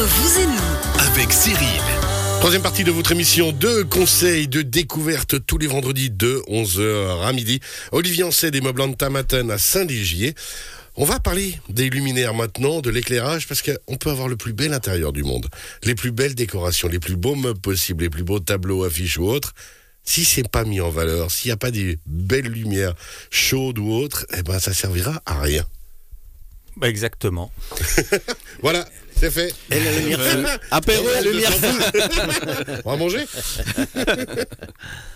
entre vous et nous. avec Cyril. Troisième partie de votre émission de conseils de découverte tous les vendredis de 11h à midi. Olivier Ancet des Meubles Tamaten à Saint-Légier. On va parler des luminaires maintenant, de l'éclairage, parce qu'on peut avoir le plus bel intérieur du monde, les plus belles décorations, les plus beaux meubles possibles, les plus beaux tableaux, affiches ou autres. Si c'est pas mis en valeur, s'il n'y a pas des belles lumières chaudes ou autres, eh ben ça servira à rien. Exactement. Voilà, c'est fait. Et la lumière feu. Apéro, la lumière feu. On va manger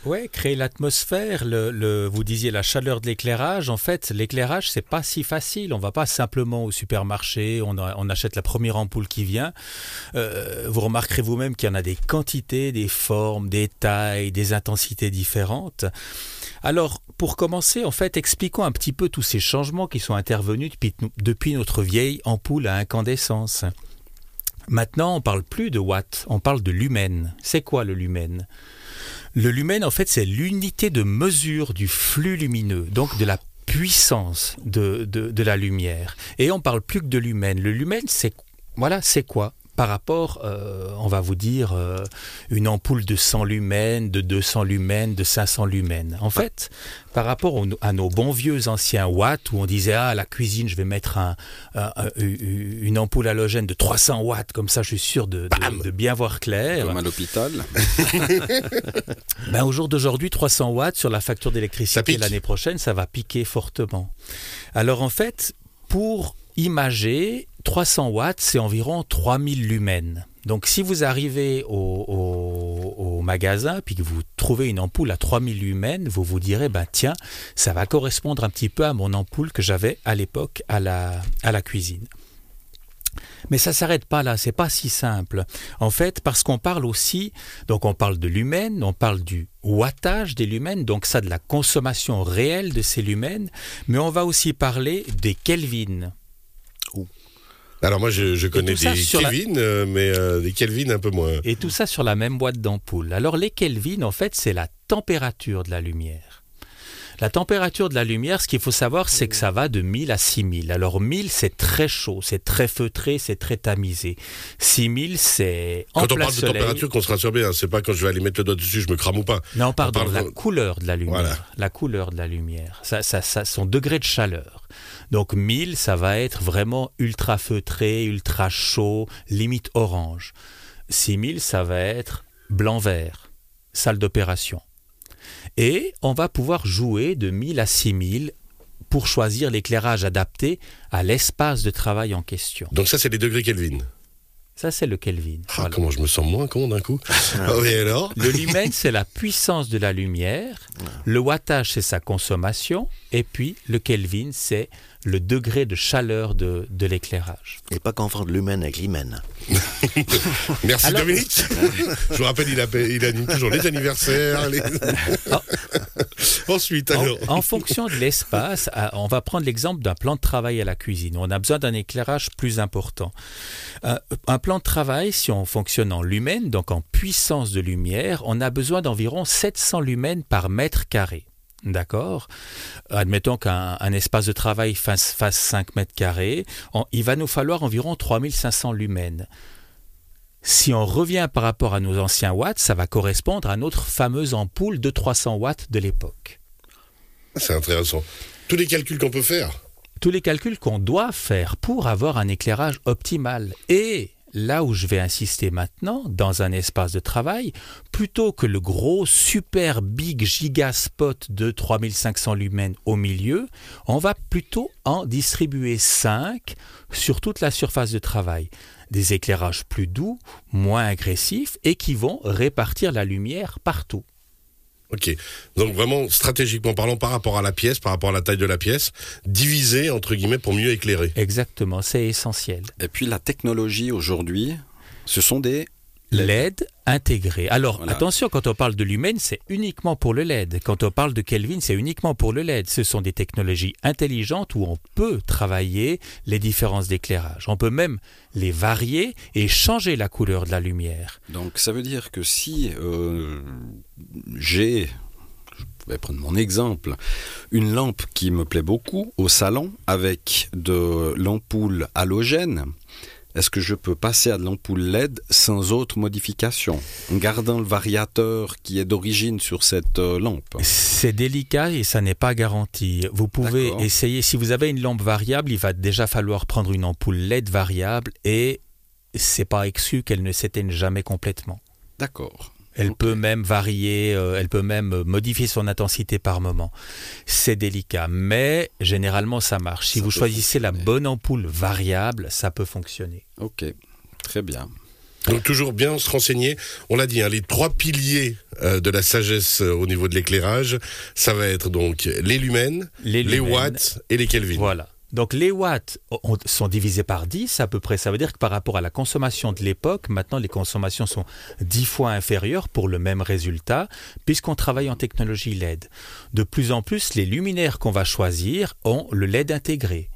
Ouais, créer l'atmosphère, le, le- vous disiez la chaleur de l'éclairage. En fait, l'éclairage, c'est pas si facile. On va pas simplement au supermarché, on, a- on achète la première ampoule qui vient. Euh, vous remarquerez vous-même qu'il y en a des quantités, des formes, des tailles, des intensités différentes. Alors, pour commencer, en fait, expliquons un petit peu tous ces changements qui sont intervenus depuis, depuis notre vieille ampoule à incandescence. Maintenant, on parle plus de watts, on parle de lumen. C'est quoi le lumen? Le lumen, en fait, c'est l'unité de mesure du flux lumineux, donc de la puissance de, la lumière. Et on parle plus que de lumen. Le lumen, c'est voilà, c'est quoi? Par rapport, euh, on va vous dire, euh, une ampoule de 100 lumens, de 200 lumens, de 500 lumens. En fait, par rapport au- à nos bons vieux anciens watts, où on disait, ah, à la cuisine, je vais mettre un, un- un- une ampoule halogène de 300 watts, comme ça, je suis sûr de, de- de bien voir clair. Comme à l'hôpital. Ben, au jour d'aujourd'hui, 300 watts sur la facture d'électricité l'année prochaine, ça va piquer fortement. Alors en fait, pour imager, 300 watts, c'est environ 3000 lumens. Donc si vous arrivez au, magasin puis que vous trouvez une ampoule à 3000 lumens, vous vous direz, ben tiens, ça va correspondre un petit peu à mon ampoule que j'avais à l'époque à la, à la cuisine. Mais ça s'arrête pas là, c'est pas si simple. En fait, parce qu'on parle aussi, donc on parle de lumens, on parle du wattage des lumens, donc ça de la consommation réelle de ces lumens, mais on va aussi parler des kelvins. Alors moi je, je connais des la- Kelvin, euh, mais euh, des Kelvin un peu moins. Et tout ça sur la même boîte d'ampoule. Alors les kelvins, en fait, c'est la température de la lumière. La température de la lumière, ce qu'il faut savoir, c'est que ça va de 1000 à 6000. Alors 1000, c'est très chaud, c'est très feutré, c'est très tamisé. 6000, c'est en Quand on plein parle de soleil. température, qu'on se rassure bien, c'est pas quand je vais aller mettre le doigt dessus, je me crame ou pas. Non, pardon, parle la couleur de la lumière. Voilà. La couleur de la lumière. Ça, ça, ça, son degré de chaleur. Donc 1000, ça va être vraiment ultra feutré, ultra chaud, limite orange. 6000, ça va être blanc-vert, salle d'opération. Et on va pouvoir jouer de 1000 à 6000 pour choisir l'éclairage adapté à l'espace de travail en question. Donc ça c'est les degrés Kelvin. Ça, c'est le Kelvin. Ah, Voilà. comment je me sens moins con d'un coup. Ah oui alors Le lumen, c'est la puissance de la lumière. Le wattage, c'est sa consommation. Et puis, le Kelvin, c'est le degré de chaleur de, de l'éclairage. Et pas confondre l'humaine avec l'hymen. Merci Alors- Dominique. je vous rappelle, il, appelle- il anime toujours les anniversaires. les- Ensuite En, alors. en fonction de l'espace, à- on va prendre l'exemple d'un plan de travail à la cuisine. On a besoin d'un éclairage plus important. Euh, un plan de travail, si on fonctionne en lumen, donc en puissance de lumière, on a besoin d'environ 700 lumens par mètre carré. D'accord? Admettons qu'un un espace de travail fasse, fasse 5 mètres carrés, il va nous falloir environ 3500 lumens. Si on revient par rapport à nos anciens watts, ça va correspondre à notre fameuse ampoule de 300 watts de l'époque. C'est intéressant. Tous les calculs qu'on peut faire. tous les calculs qu'on doit faire pour avoir un éclairage optimal. Et là où je vais insister maintenant, dans un espace de travail, plutôt que le gros super big giga spot de 3500 lumens au milieu, on va plutôt en distribuer 5 sur toute la surface de travail. Des éclairages plus doux, moins agressifs et qui vont répartir la lumière partout. Ok. Donc vraiment, stratégiquement parlant, par rapport à la pièce, par rapport à la taille de la pièce, diviser, entre guillemets, pour mieux éclairer. Exactement, c'est essentiel. Et puis la technologie aujourd'hui, ce sont des LED intégré. Alors Voilà. attention, quand on parle de lumen, c'est uniquement pour le LED. Quand on parle de Kelvin, c'est uniquement pour le LED. Ce sont des technologies intelligentes où on peut travailler les différences d'éclairage. On peut même les varier et changer la couleur de la lumière. Donc ça veut dire que si euh, j'ai, je vais prendre mon exemple, une lampe qui me plaît beaucoup au salon avec de l'ampoule halogène, est-ce que je peux passer à de l'ampoule LED sans autre modification, en gardant le variateur qui est d'origine sur cette euh, lampe C'est délicat et ça n'est pas garanti. Vous pouvez essayer, si vous avez une lampe variable, il va déjà falloir prendre une ampoule LED variable et c'est pas exclu qu'elle ne s'éteigne jamais complètement. D'accord. Elle peut même varier, euh, elle peut même modifier son intensité par moment. C'est délicat, mais généralement ça marche. Si vous choisissez la bonne ampoule variable, ça peut fonctionner. Ok, très bien. Donc toujours bien se renseigner. On l'a dit, hein, les trois piliers euh, de la sagesse euh, au niveau de l'éclairage, ça va être donc les lumens, les, watts et les kelvins. Voilà. Donc les watts sont divisés par 10 à peu près. Ça veut dire que par rapport à la consommation de l'époque, maintenant les consommations sont 10 fois inférieures pour le même résultat, puisqu'on travaille en technologie LED. De plus en plus, les luminaires qu'on va choisir ont le LED intégré.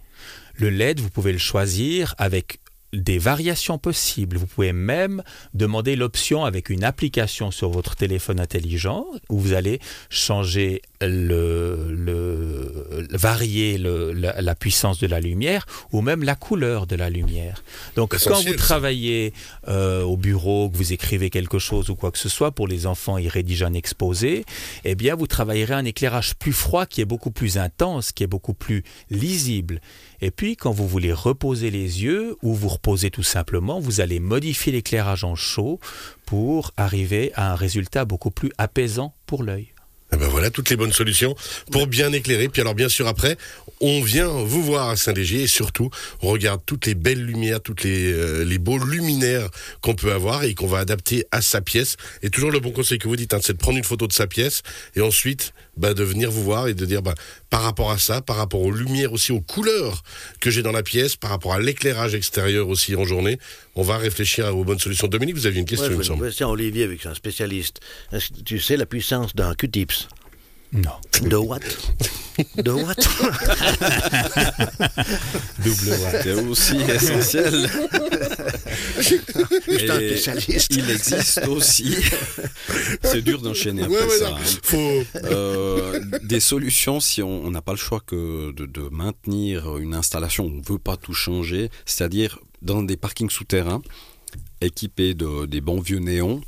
Le LED, vous pouvez le choisir avec des variations possibles. Vous pouvez même demander l'option avec une application sur votre téléphone intelligent où vous allez changer le, le varier le, la, puissance de la lumière ou même la couleur de la lumière. Donc quand vous travaillez euh, au bureau, que vous écrivez quelque chose ou quoi que ce soit pour les enfants, ils rédigent un exposé, eh bien vous travaillerez un éclairage plus froid qui est beaucoup plus intense, qui est beaucoup plus lisible. Et puis quand vous voulez reposer les yeux ou vous reposer tout simplement, vous allez modifier l'éclairage en chaud pour arriver à un résultat beaucoup plus apaisant pour l'œil. Eh ben voilà toutes les bonnes solutions pour bien éclairer. Puis alors bien sûr après, on vient vous voir à Saint-Léger et surtout on regarde toutes les belles lumières, toutes les, euh, beaux luminaires qu'on peut avoir et qu'on va adapter à sa pièce. Et toujours le bon conseil que vous dites, hein, c'est de prendre une photo de sa pièce et ensuite bah, de venir vous voir et de dire bah, par rapport à ça, par rapport aux lumières aussi, aux couleurs que j'ai dans la pièce, par rapport à l'éclairage extérieur aussi en journée, on va réfléchir aux bonnes solutions. Dominique, vous aviez une question, il me semble. Olivier, avec un spécialiste. Tu sais la puissance d'un Q-tips? Non. De what? De what? Double watt. C'est aussi essentiel. il existe aussi. C'est dur d'enchaîner après ça. Hein. Euh, des solutions si on n'a pas le choix que de, maintenir une installation, on ne veut pas tout changer, c'est-à-dire dans des parkings souterrains équipés de, des bons vieux néons,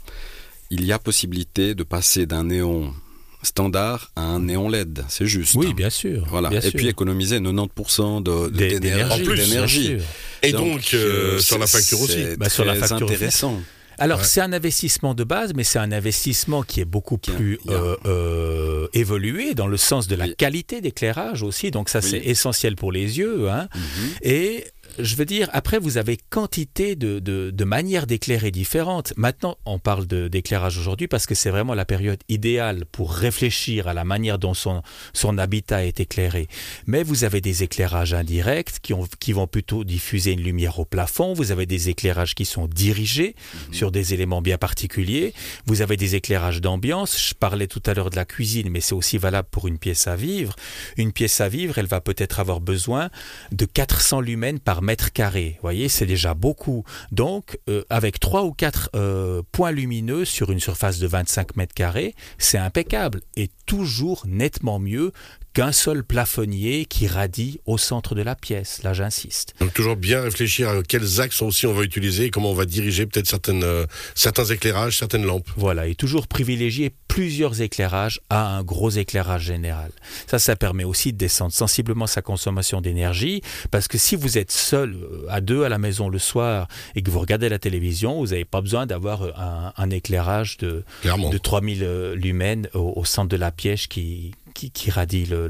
il y a possibilité de passer d'un néon standard à un néon LED, c'est juste. Oui, bien sûr. Voilà. et puis économiser 90% d'énergie. Et donc, euh, sur la facture aussi. Bah, sur la facture intéressant. Alors c'est un investissement de base, mais c'est un investissement qui est beaucoup plus euh, euh, évolué dans le sens de la qualité d'éclairage aussi. Donc ça c'est essentiel pour les yeux. Hein. Mhm. Et je veux dire, après, vous avez quantité de, de, manières d'éclairer différentes. Maintenant, on parle d'éclairage aujourd'hui parce que c'est vraiment la période idéale pour réfléchir à la manière dont son, son habitat est éclairé. Mais vous avez des éclairages indirects qui, ont, qui vont plutôt diffuser une lumière au plafond. Vous avez des éclairages qui sont dirigés mhm. sur des éléments bien particuliers. Vous avez des éclairages d'ambiance. Je parlais tout à l'heure de la cuisine, mais c'est aussi valable pour une pièce à vivre. Une pièce à vivre, elle va peut-être avoir besoin de 400 lumens par mètre carré. Vous voyez, c'est déjà beaucoup. Donc, euh, avec trois ou quatre euh, points lumineux sur une surface de 25 mètres carrés, c'est impeccable et toujours nettement mieux qu'un seul plafonnier qui radie au centre de la pièce. Là, j'insiste. Donc toujours bien réfléchir à quels axes aussi on va utiliser et comment on va diriger peut-être certaines, euh, certains éclairages, certaines lampes. Voilà, et toujours privilégier plusieurs éclairages à un gros éclairage général. Ça, ça permet aussi de descendre sensiblement sa consommation d'énergie, parce que si vous êtes seul euh, à deux à la maison le soir et que vous regardez la télévision, vous n'avez pas besoin d'avoir euh, un, éclairage de, de 3000 lumens au, au centre de la pièce qui, qui, radie le,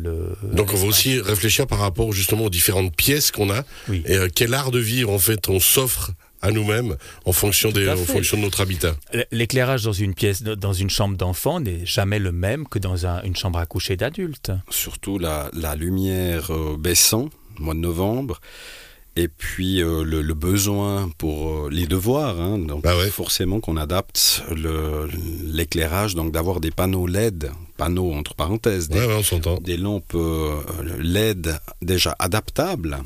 Donc on va aussi réfléchir par rapport justement aux différentes pièces qu'on a et euh, quel art de vivre en fait on s'offre à nous-mêmes en fonction des, en fonction de notre habitat. L'éclairage dans une pièce, dans une chambre d'enfant n'est jamais le même que dans une chambre à coucher d'adulte. Surtout la, lumière euh, baissant, mois de novembre, et puis euh, le, besoin pour euh, les devoirs, hein, donc bah forcément qu'on adapte l'éclairage, donc d'avoir des panneaux LED, panneaux entre parenthèses, des, des lampes euh, LED déjà adaptables, un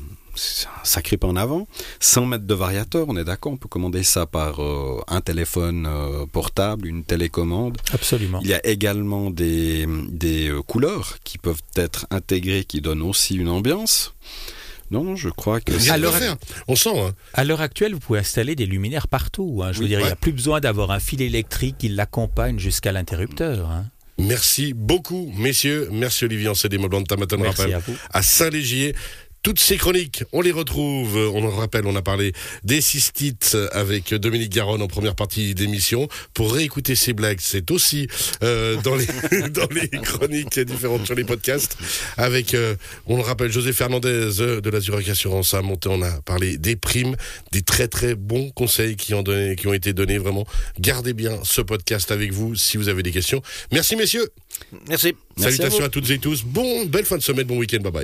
sacré pas en avant, 100 mètres de variateur, on est d'accord, on peut commander ça par un téléphone portable, une télécommande. Absolument. Il y a également des, des couleurs qui peuvent être intégrées, qui donnent aussi une ambiance. Non, non, je crois que c'est à faire. On sent. Hein. À l'heure actuelle, vous pouvez installer des luminaires partout. Hein. Je veux dire, il n'y a plus besoin d'avoir un fil électrique qui l'accompagne jusqu'à l'interrupteur. Hein. Merci beaucoup, messieurs. Merci Olivier Ancet des Moblans de Tamaton Rappel à, à Saint-Légier. Toutes ces chroniques, on les retrouve, on en rappelle, on a parlé des cystites avec Dominique Garonne en première partie d'émission. Pour réécouter ces blagues, c'est aussi euh, dans, les, dans les chroniques différentes sur les podcasts. Avec, euh, on le rappelle, José Fernandez de la Zurich Assurance a monté, on a parlé des primes, des très très bons conseils qui ont, donné, qui ont été donnés vraiment. Gardez bien ce podcast avec vous si vous avez des questions. Merci messieurs. Merci. Salutations à, toutes et tous. Bon, belle fin de semaine, bon week-end, bye bye.